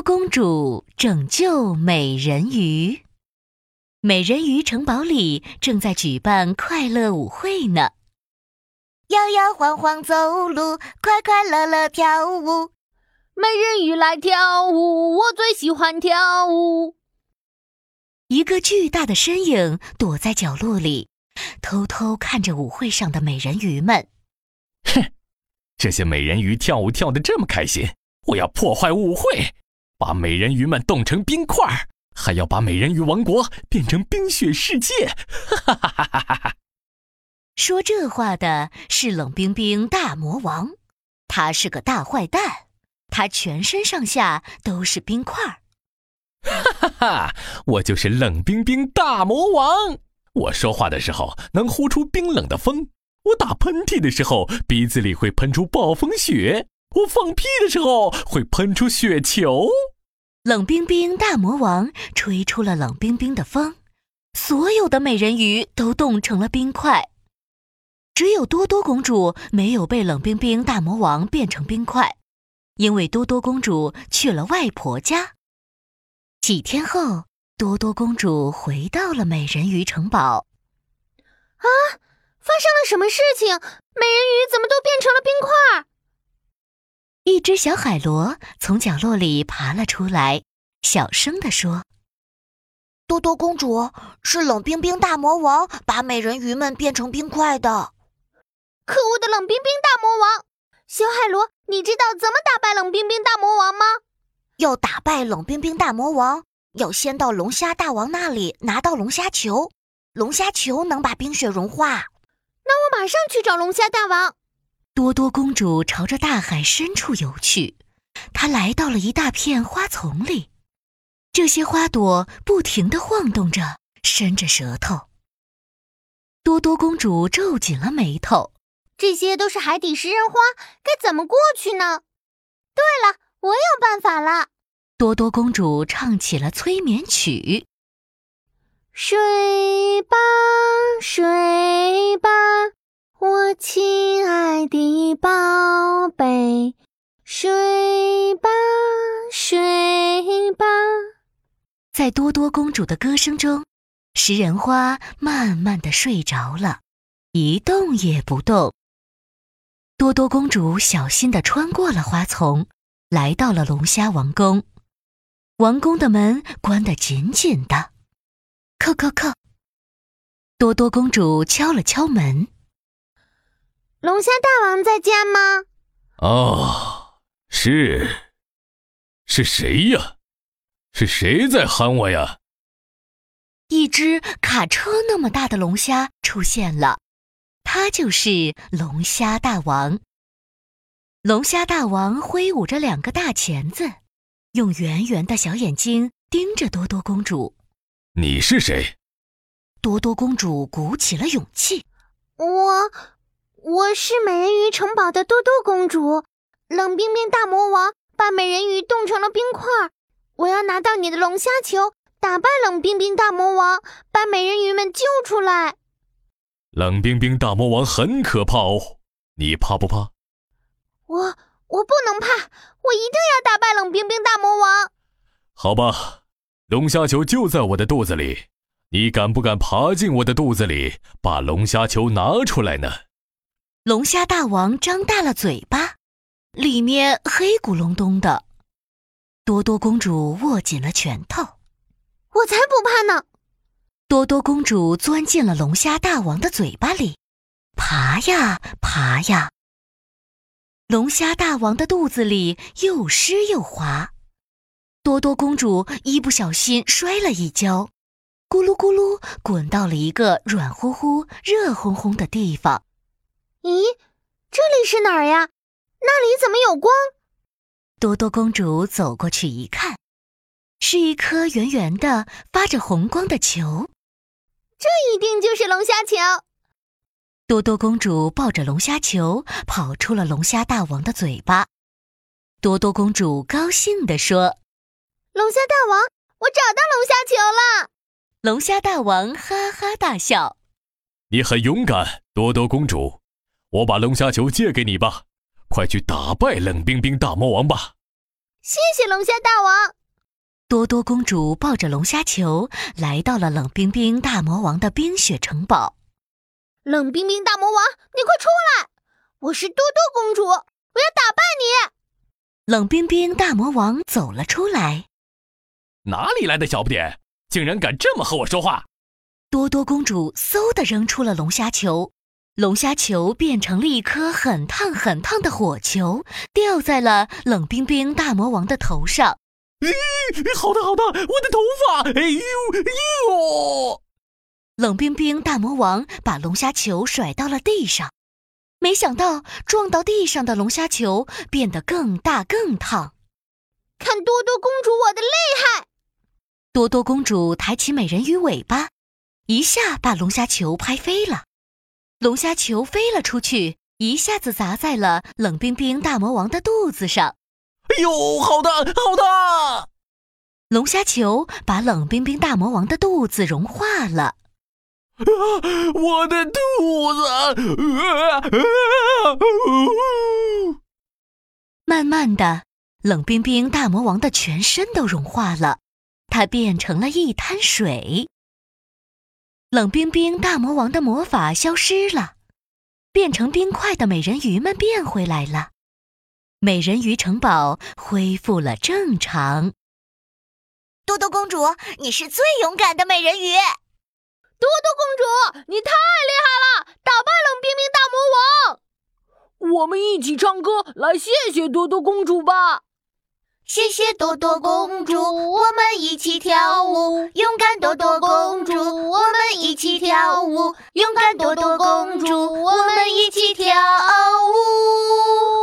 多公主拯救美人鱼。美人鱼城堡里正在举办快乐舞会呢，摇摇晃晃走路，快快乐乐跳舞。美人鱼来跳舞，我最喜欢跳舞。一个巨大的身影躲在角落里，偷偷看着舞会上的美人鱼们。哼，这些美人鱼跳舞跳得这么开心，我要破坏舞会，把美人鱼们冻成冰块，还要把美人鱼王国变成冰雪世界！哈哈哈哈哈哈！说这话的是冷冰冰大魔王，他是个大坏蛋，他全身上下都是冰块。哈哈哈！我就是冷冰冰大魔王。我说话的时候能呼出冰冷的风，我打喷嚏的时候鼻子里会喷出暴风雪，我放屁的时候会喷出雪球。冷冰冰大魔王吹出了冷冰冰的风，所有的美人鱼都冻成了冰块。只有多多公主没有被冷冰冰大魔王变成冰块，因为多多公主去了外婆家。几天后，多多公主回到了美人鱼城堡。啊，发生了什么事情？美人鱼怎么都变成了冰块？一只小海螺从角落里爬了出来，小声地说：“多多公主是冷冰冰大魔王把美人鱼们变成冰块的。可恶的冷冰冰大魔王！小海螺，你知道怎么打败冷冰冰大魔王吗？”要打败冷冰冰大魔王，要先到龙虾大王那里拿到龙虾球。龙虾球能把冰雪融化。那我马上去找龙虾大王。多多公主朝着大海深处游去，她来到了一大片花丛里，这些花朵不停地晃动着，伸着舌头。多多公主皱紧了眉头，这些都是海底食人花，该怎么过去呢？对了。我有办法了！多多公主唱起了催眠曲：“睡吧，睡亲爱的宝贝，睡吧，睡吧。”在多多公主的歌声中，食人花慢慢的睡着了，一动也不动。多多公主小心的穿过了花丛。来到了龙虾王宫，王宫的门关得紧紧的。叩叩叩，多多公主敲了敲门。龙虾大王在家吗？哦，是。是谁呀？是谁在喊我呀？一只卡车那么大的龙虾出现了，它就是龙虾大王。龙虾大王挥舞着两个大钳子，用圆圆的小眼睛盯着多多公主。你是谁？多多公主鼓起了勇气。我，我是美人鱼城堡的多多公主。冷冰冰大魔王把美人鱼冻成了冰块，我要拿到你的龙虾球，打败冷冰冰大魔王，把美人鱼们救出来。冷冰冰大魔王很可怕哦，你怕不怕？我我不能怕，我一定要打败冷冰冰大魔王。好吧，龙虾球就在我的肚子里，你敢不敢爬进我的肚子里，把龙虾球拿出来呢？龙虾大王张大了嘴巴，里面黑咕隆咚的。多多公主握紧了拳头，我才不怕呢。多多公主钻进了龙虾大王的嘴巴里，爬呀爬呀。龙虾大王的肚子里又湿又滑，多多公主一不小心摔了一跤，咕噜咕噜滚到了一个软乎乎、热烘烘的地方。咦，这里是哪儿呀？那里怎么有光？多多公主走过去一看，是一颗圆圆的、发着红光的球。这一定就是龙虾球。多多公主抱着龙虾球跑出了龙虾大王的嘴巴。多多公主高兴地说：“龙虾大王，我找到龙虾球了！”龙虾大王哈哈大笑：“你很勇敢，多多公主，我把龙虾球借给你吧，快去打败冷冰冰大魔王吧！”谢谢龙虾大王。多多公主抱着龙虾球来到了冷冰冰大魔王的冰雪城堡。冷冰冰大魔王，你快出来！我是多多公主，我要打败你。冷冰冰大魔王走了出来。哪里来的小不点，竟然敢这么和我说话？多多公主嗖的扔出了龙虾球，龙虾球变成了一颗很烫很烫的火球，掉在了冷冰冰大魔王的头上。咦，好烫好烫，我的头发！哎呦呦！冷冰冰大魔王把龙虾球甩到了地上，没想到撞到地上的龙虾球变得更大更烫。看多多公主我的厉害！多多公主抬起美人鱼尾巴，一下把龙虾球拍飞了。龙虾球飞了出去，一下子砸在了冷冰冰大魔王的肚子上。哎呦，好烫，好烫！龙虾球把冷冰冰大魔王的肚子融化了。啊！我的肚子！啊啊哦慢慢的，冷冰冰大魔王的全身都融化了，它变成了一滩水。冷冰冰大魔王的魔法消失了，变成冰块的美人鱼们变回来了，美人鱼城堡恢复了正常。多多公主，你是最勇敢的美人鱼。多多公主，你太厉害了，打败冷冰冰大魔王！我们一起唱歌来谢谢多多公主吧。谢谢多多公主我们一起跳舞。勇敢多多公主我们一起跳舞。勇敢多多公主我们一起跳舞。